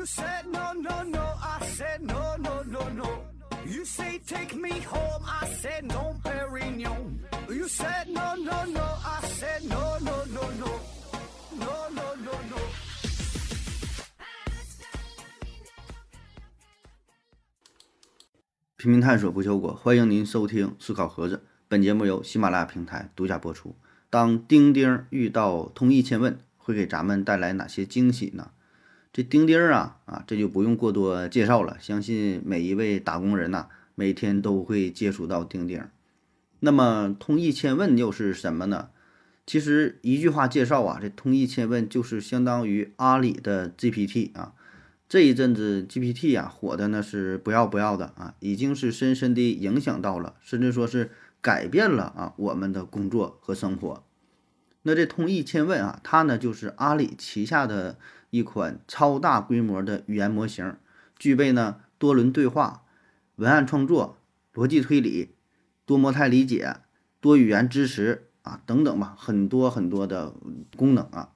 You said no, no, no. I said no, no, no, no. You say take me home. I said no, Perignon. You said no, no, no. I said no, no, no, no. No, no, no, no. 拼命探索不求果，欢迎您收听思考盒子。本节目由喜马拉雅平台独家播出。当钉钉遇到通义千问，会给咱们带来哪些惊喜呢？这钉钉啊啊，这就不用过多介绍了。相信每一位打工人呐，每天都会接触到钉钉。那么通义千问又是什么呢？其实一句话介绍啊，这通义千问就是相当于阿里的 GPT 啊。这一阵子 GPT 呀火的那是不要不要的啊，已经是深深地影响到了，甚至说是改变了啊我们的工作和生活。那这通义千问啊，它呢就是阿里旗下的一款超大规模的语言模型，具备呢多轮对话、文案创作、逻辑推理、多模态理解、多语言支持啊等等吧，很多很多的功能啊。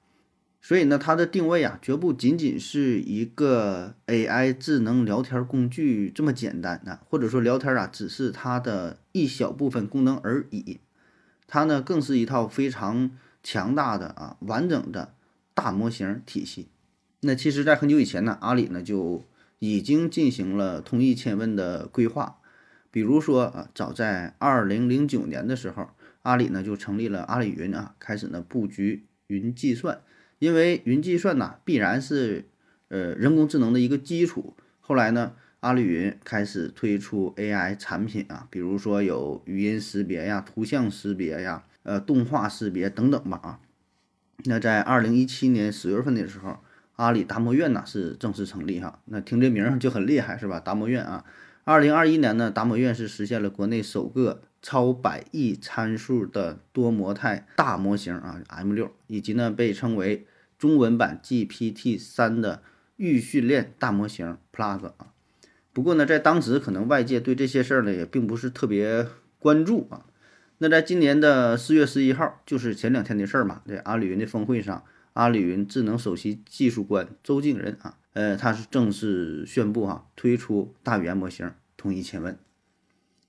所以呢，它的定位啊，绝不仅仅是一个 AI 智能聊天工具这么简单啊，或者说聊天啊，只是它的一小部分功能而已。它呢，更是一套非常强大的啊，完整的大模型体系。那其实，在很久以前呢，阿里呢就已经进行了通义千问的规划。比如说啊，早在二零零九年的时候，阿里呢就成立了阿里云啊，开始呢布局云计算。因为云计算呐，必然是呃人工智能的一个基础。后来呢，阿里云开始推出 AI 产品啊，比如说有语音识别呀、图像识别呀、呃动画识别等等吧啊。那在二零一七年十月份的时候，阿里达摩院呢是正式成立哈。那听这名就很厉害是吧？达摩院啊。二零二一年呢，达摩院是实现了国内首个超百亿参数的多模态大模型啊，M 六，以及呢被称为中文版 GPT 三的预训练大模型 Plus 啊。不过呢，在当时可能外界对这些事儿呢也并不是特别关注啊。那在今年的四月十一号，就是前两天的事儿嘛，在阿里云的峰会上，阿里云智能首席技术官周敬仁啊。呃，他是正式宣布哈，推出大语言模型通义千问。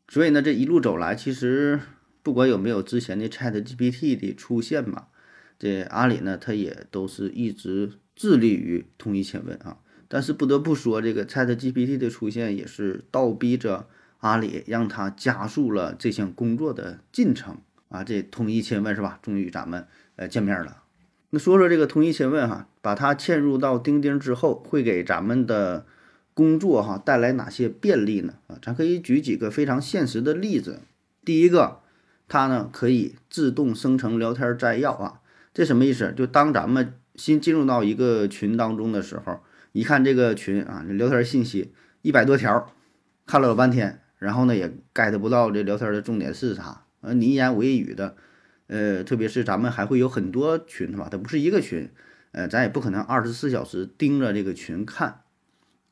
所以呢，这一路走来，其实不管有没有之前的 Chat GPT 的出现嘛，这阿里呢，它也都是一直致力于通义千问啊。但是不得不说，这个 Chat GPT 的出现也是倒逼着阿里，让它加速了这项工作的进程啊。这通义千问是吧？终于咱们呃见面了。那说说这个通义千问哈，把它嵌入到钉钉之后，会给咱们的工作哈带来哪些便利呢？啊，咱可以举几个非常现实的例子。第一个，它呢可以自动生成聊天摘要啊，这什么意思？就当咱们新进入到一个群当中的时候，一看这个群啊，聊天信息一百多条，看了老半天，然后呢也 get 不到这聊天的重点是啥，呃，你一言我一语的。呃，特别是咱们还会有很多群，是吧？它不是一个群，呃，咱也不可能二十四小时盯着这个群看。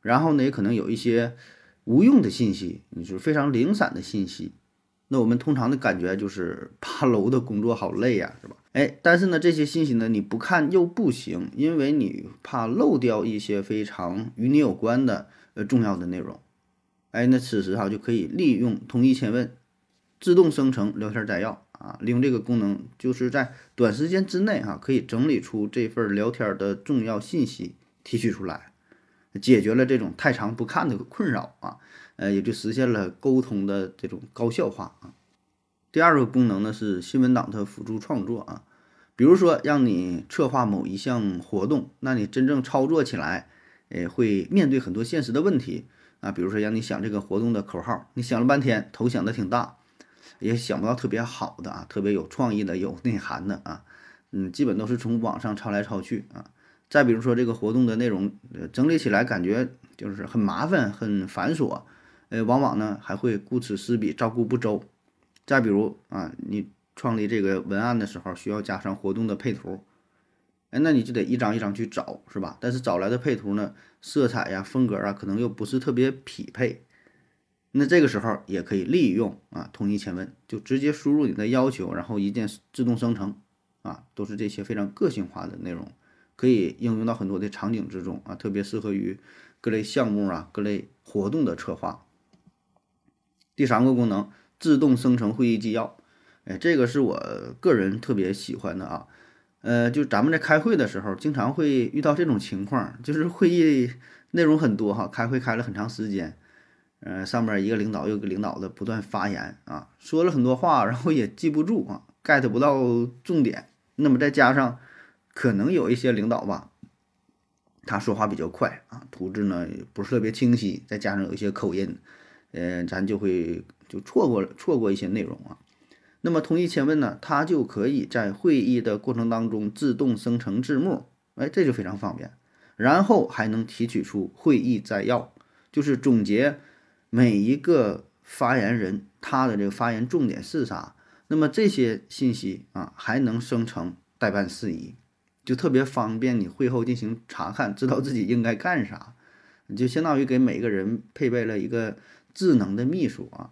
然后呢，也可能有一些无用的信息，你是非常零散的信息。那我们通常的感觉就是爬楼的工作好累呀，是吧？哎，但是呢，这些信息呢，你不看又不行，因为你怕漏掉一些非常与你有关的呃重要的内容。哎，那此时哈就可以利用通义千问，自动生成聊天摘要。啊，利用这个功能，就是在短时间之内哈，可以整理出这份聊天的重要信息，提取出来，解决了这种太长不看的困扰啊，呃，也就实现了沟通的这种高效化啊。第二个功能呢是新闻档的辅助创作啊，比如说让你策划某一项活动，那你真正操作起来，诶，会面对很多现实的问题啊，比如说让你想这个活动的口号，你想了半天，头想的挺大。也想不到特别好的啊，特别有创意的、有内涵的啊，嗯，基本都是从网上抄来抄去啊。再比如说这个活动的内容，呃，整理起来感觉就是很麻烦、很繁琐，呃，往往呢还会顾此失彼、照顾不周。再比如啊，你创立这个文案的时候需要加上活动的配图，哎，那你就得一张一张去找，是吧？但是找来的配图呢，色彩呀、风格啊，可能又不是特别匹配。那这个时候也可以利用啊，通义千问，就直接输入你的要求，然后一键自动生成，啊，都是这些非常个性化的内容，可以应用到很多的场景之中啊，特别适合于各类项目啊、各类活动的策划。第三个功能，自动生成会议纪要，哎，这个是我个人特别喜欢的啊。呃，就咱们在开会的时候，经常会遇到这种情况，就是会议内容很多哈，开会开了很长时间，呃，上面一个领导又一个领导的不断发言啊，说了很多话，然后也记不住啊，get 不到重点。那么再加上可能有一些领导吧，他说话比较快啊，吐字呢不是特别清晰，再加上有一些口音，呃，咱就会就错过了错过一些内容啊。那么同意前问呢，它就可以在会议的过程当中自动生成字幕，哎，这就非常方便。然后还能提取出会议摘要，就是总结每一个发言人他的这个发言重点是啥。那么这些信息啊，还能生成代办事宜，就特别方便你会后进行查看，知道自己应该干啥，你就相当于给每个人配备了一个智能的秘书啊。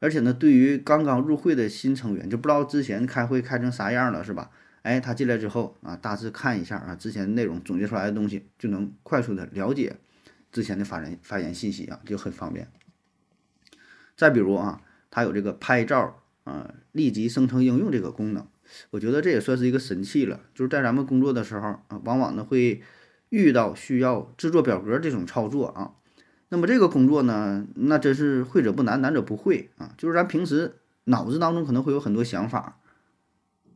而且呢，对于刚刚入会的新成员，就不知道之前开会开成啥样了，是吧？哎，他进来之后啊，大致看一下啊，之前内容总结出来的东西，就能快速的了解之前的发言发言信息啊，就很方便。再比如啊，它有这个拍照啊，立即生成应用这个功能，我觉得这也算是一个神器了。就是在咱们工作的时候啊，往往呢会遇到需要制作表格这种操作啊。那么这个工作呢，那真是会者不难，难者不会啊。就是咱平时脑子当中可能会有很多想法，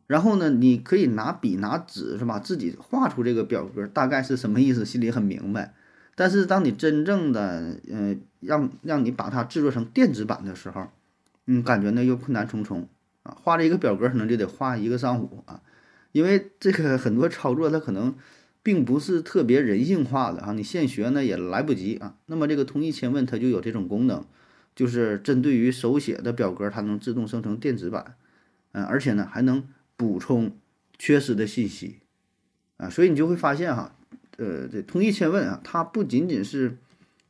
然后呢，你可以拿笔拿纸是吧，自己画出这个表格大概是什么意思，心里很明白。但是当你真正的嗯让让你把它制作成电子版的时候，嗯，感觉呢又困难重重啊。画这一个表格可能就得画一个上午啊，因为这个很多操作它可能。并不是特别人性化的啊，你现学呢也来不及啊。那么这个通义千问它就有这种功能，就是针对于手写的表格，它能自动生成电子版，嗯，而且呢还能补充缺失的信息啊。所以你就会发现哈，呃，这通义千问啊，它不仅仅是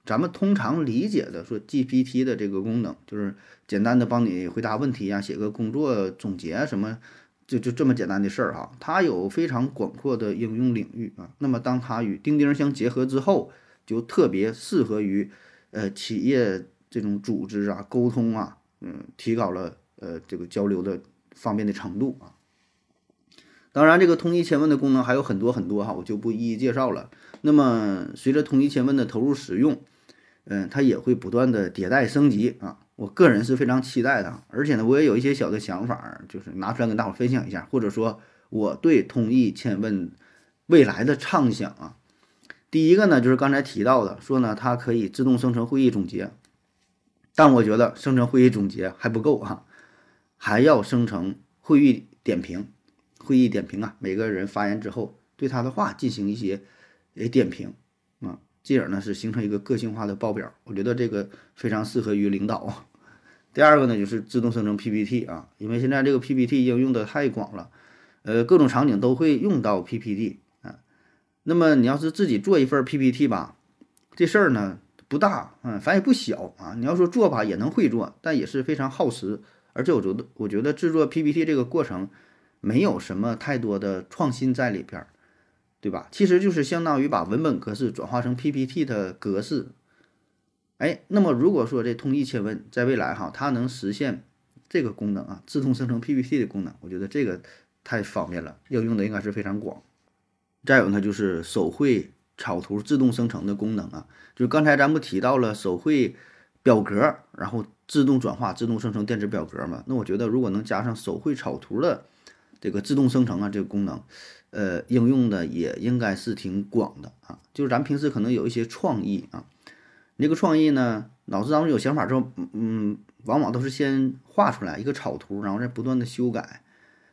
咱们通常理解的说 GPT 的这个功能，就是简单的帮你回答问题呀，写个工作总结什么。就就这么简单的事儿哈，它有非常广阔的应用领域啊。那么当它与钉钉相结合之后，就特别适合于呃企业这种组织啊沟通啊，嗯，提高了呃这个交流的方便的程度啊。当然，这个通一千问的功能还有很多很多哈，我就不一一介绍了。那么随着通一千问的投入使用，嗯，它也会不断的迭代升级啊。我个人是非常期待的，而且呢，我也有一些小的想法，就是拿出来跟大伙分享一下，或者说我对通义千问未来的畅想啊。第一个呢，就是刚才提到的，说呢它可以自动生成会议总结，但我觉得生成会议总结还不够啊，还要生成会议点评，会议点评啊，每个人发言之后对他的话进行一些诶点评。进而呢是形成一个个性化的报表，我觉得这个非常适合于领导。第二个呢就是自动生成 PPT 啊，因为现在这个 PPT 应用的太广了，呃，各种场景都会用到 PPT 啊。那么你要是自己做一份 PPT 吧，这事儿呢不大，嗯，反正也不小啊。你要说做吧也能会做，但也是非常耗时，而且我觉得我觉得制作 PPT 这个过程没有什么太多的创新在里边儿。对吧？其实就是相当于把文本格式转化成 PPT 的格式。哎，那么如果说这通义千问在未来哈，它能实现这个功能啊，自动生成 PPT 的功能，我觉得这个太方便了，应用的应该是非常广。再有呢，就是手绘草图自动生成的功能啊，就是刚才咱不提到了手绘表格，然后自动转化、自动生成电子表格嘛？那我觉得如果能加上手绘草图的这个自动生成啊，这个功能。呃，应用的也应该是挺广的啊。就是咱平时可能有一些创意啊，那个创意呢，脑子当中有想法之后，嗯，往往都是先画出来一个草图，然后再不断的修改。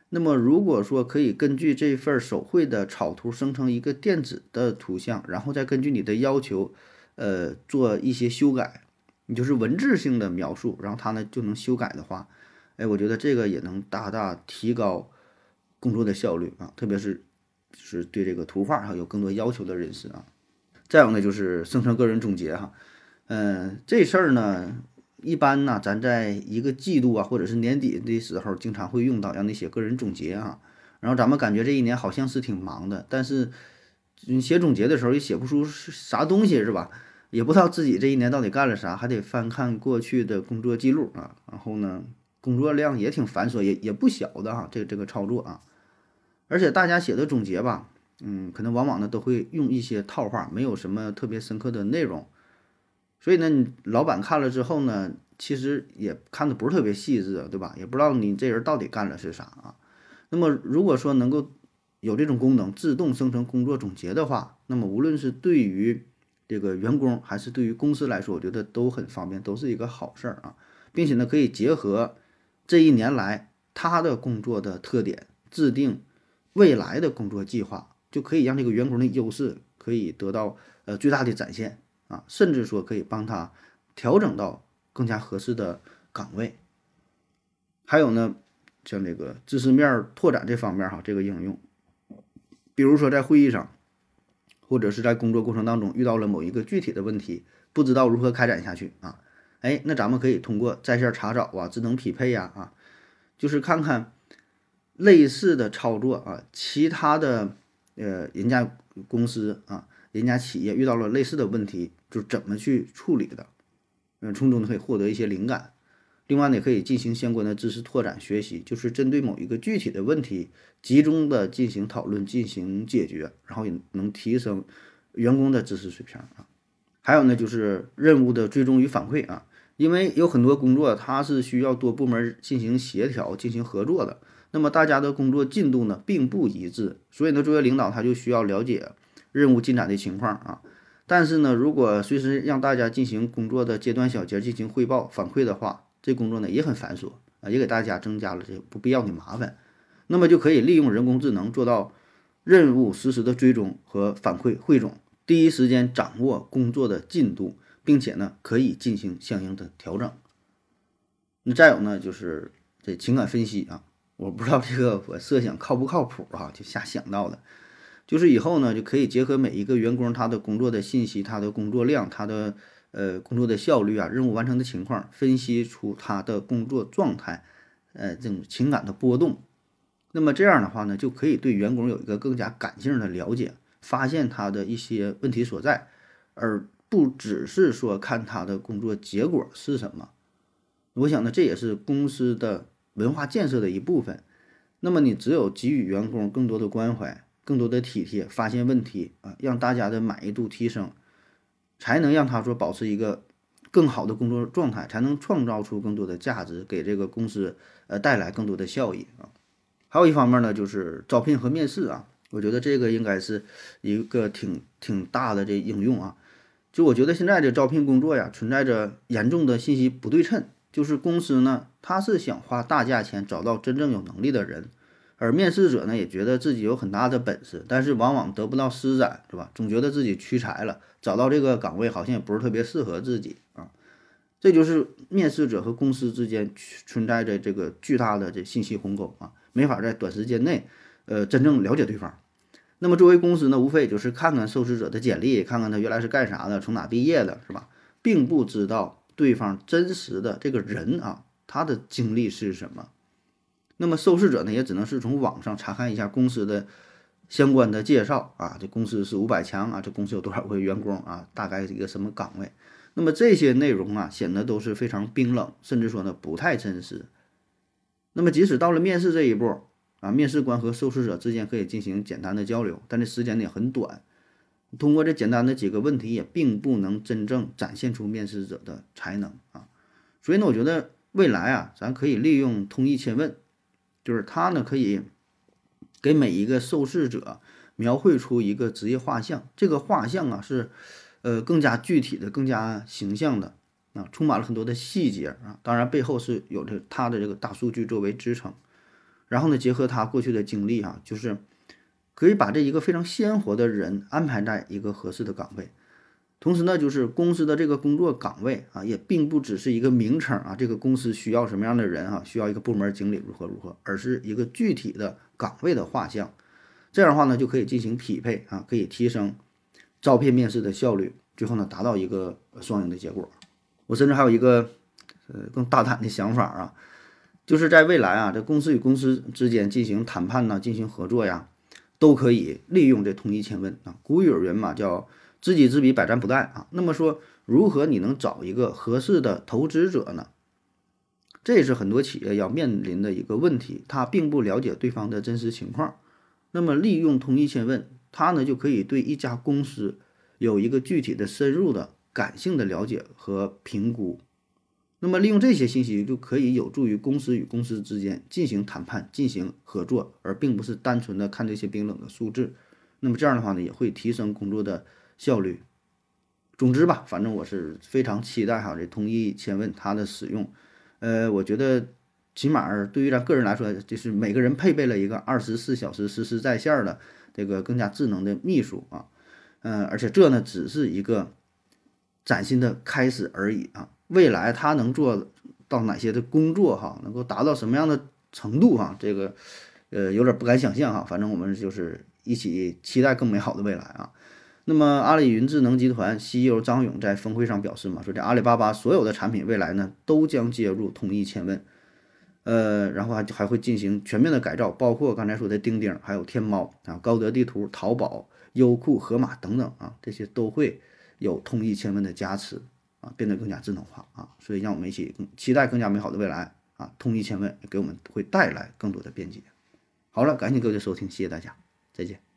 那么如果说可以根据这份手绘的草图生成一个电子的图像，然后再根据你的要求，呃，做一些修改，你就是文字性的描述，然后它呢就能修改的话，哎，我觉得这个也能大大提高工作的效率啊，特别是。就是对这个图画哈有更多要求的人士啊，再有呢就是生成个人总结哈，嗯，这事儿呢一般呢咱在一个季度啊或者是年底的时候经常会用到，让你写个人总结啊，然后咱们感觉这一年好像是挺忙的，但是你写总结的时候也写不出是啥东西，是吧？也不知道自己这一年到底干了啥，还得翻看过去的工作记录啊。然后呢，工作量也挺繁琐，也也不小的哈，这这个操作啊。而且大家写的总结吧，嗯，可能往往呢都会用一些套话，没有什么特别深刻的内容。所以呢，你老板看了之后呢，其实也看的不是特别细致，对吧？也不知道你这人到底干了是啥啊。那么如果说能够有这种功能，自动生成工作总结的话，那么无论是对于这个员工还是对于公司来说，我觉得都很方便，都是一个好事儿啊，并且呢，可以结合这一年来他的工作的特点，制定未来的工作计划，就可以让这个员工的优势可以得到呃最大的展现。啊，甚至说可以帮他调整到更加合适的岗位。还有呢，像这个知识面拓展这方面哈，这个应用，比如说在会议上，或者是在工作过程当中遇到了某一个具体的问题，不知道如何开展下去啊，哎，那咱们可以通过在线查找啊、智能匹配呀啊，就是看看类似的操作啊，其他的呃人家公司啊。人家企业遇到了类似的问题，就怎么去处理的？嗯，从中可以获得一些灵感。另外呢，也可以进行相关的知识拓展学习，就是针对某一个具体的问题，集中的进行讨论、进行解决，然后也能提升员工的知识水平啊。还有呢，就是任务的追踪与反馈啊，因为有很多工作它是需要多部门进行协调、进行合作的，那么大家的工作进度呢并不一致，所以呢，作为领导他就需要了解。任务进展的情况啊，但是呢，如果随时让大家进行工作的阶段小结进行汇报反馈的话，这工作呢也很繁琐啊，也给大家增加了这不必要的麻烦。那么就可以利用人工智能做到任务实时的追踪和反馈汇总，第一时间掌握工作的进度，并且呢可以进行相应的调整。那再有呢就是这情感分析啊，我不知道这个我设想靠不靠谱啊，就瞎想到的。就是以后呢，就可以结合每一个员工他的工作的信息、他的工作量、他的呃工作的效率啊、任务完成的情况，分析出他的工作状态，呃这种情感的波动。那么这样的话呢，就可以对员工有一个更加感性的了解，发现他的一些问题所在，而不只是说看他的工作结果是什么。我想呢，这也是公司的文化建设的一部分。那么你只有给予员工更多的关怀。更多的体贴，发现问题啊，让大家的满意度提升，才能让他说保持一个更好的工作状态，才能创造出更多的价值，给这个公司呃带来更多的效益啊。还有一方面呢，就是招聘和面试啊，我觉得这个应该是一个挺挺大的这应用啊。就我觉得现在的招聘工作呀，存在着严重的信息不对称，就是公司呢，他是想花大价钱找到真正有能力的人。而面试者呢，也觉得自己有很大的本事，但是往往得不到施展，是吧？总觉得自己屈才了，找到这个岗位好像也不是特别适合自己啊。这就是面试者和公司之间存在着这个巨大的这信息鸿沟啊，没法在短时间内，呃，真正了解对方。那么作为公司呢，无非也就是看看受试者的简历，看看他原来是干啥的，从哪毕业的，是吧？并不知道对方真实的这个人啊，他的经历是什么。那么受试者呢，也只能是从网上查看一下公司的相关的介绍啊，这公司是五百强啊，这公司有多少个员工啊，大概是一个什么岗位？那么这些内容啊，显得都是非常冰冷，甚至说呢不太真实。那么即使到了面试这一步啊，面试官和受试者之间可以进行简单的交流，但这时间呢也很短，通过这简单的几个问题，也并不能真正展现出面试者的才能啊。所以呢，我觉得未来啊，咱可以利用通义千问。就是他呢，可以给每一个受试者描绘出一个职业画像，这个画像啊是呃更加具体的、更加形象的啊，充满了很多的细节啊。当然背后是有着他的这个大数据作为支撑，然后呢，结合他过去的经历啊，就是可以把这一个非常鲜活的人安排在一个合适的岗位。同时呢，就是公司的这个工作岗位啊，也并不只是一个名称啊，这个公司需要什么样的人啊，需要一个部门经理如何如何，而是一个具体的岗位的画像。这样的话呢，就可以进行匹配啊，可以提升招聘面试的效率，最后呢，达到一个双赢的结果。我甚至还有一个呃更大胆的想法啊，就是在未来啊，这公司与公司之间进行谈判呐，进行合作呀，都可以利用这通义千问啊。古语有云嘛，叫知己知彼，百战不殆啊。那么说，如何你能找一个合适的投资者呢？这也是很多企业要面临的一个问题，他并不了解对方的真实情况。那么利用通义千问，他呢就可以对一家公司有一个具体的、深入的、感性的了解和评估。那么利用这些信息，就可以有助于公司与公司之间进行谈判、进行合作，而并不是单纯的看这些冰冷的数字。那么这样的话呢，也会提升工作的效率。总之吧，反正我是非常期待哈这通义千问它的使用。呃，我觉得起码对于咱个人来说，就是每个人配备了一个二十四小时实时在线的这个更加智能的秘书啊。嗯，而且这呢，只是一个崭新的开始而已啊。未来他能做到哪些的工作哈，能够达到什么样的程度哈？这个呃有点不敢想象哈。反正我们就是一起期待更美好的未来啊。那么阿里云智能集团 CEO 张勇在峰会上表示嘛，说这阿里巴巴所有的产品未来呢都将接入通义千问，呃，然后还还会进行全面的改造，包括刚才说的钉钉，还有天猫啊、高德地图、淘宝、优酷、盒马等等啊，这些都会有通义千问的加持。啊，变得更加智能化啊，所以让我们一起期待更加美好的未来啊！通义千问给我们会带来更多的便捷。好了，感谢各位的收听，谢谢大家，再见。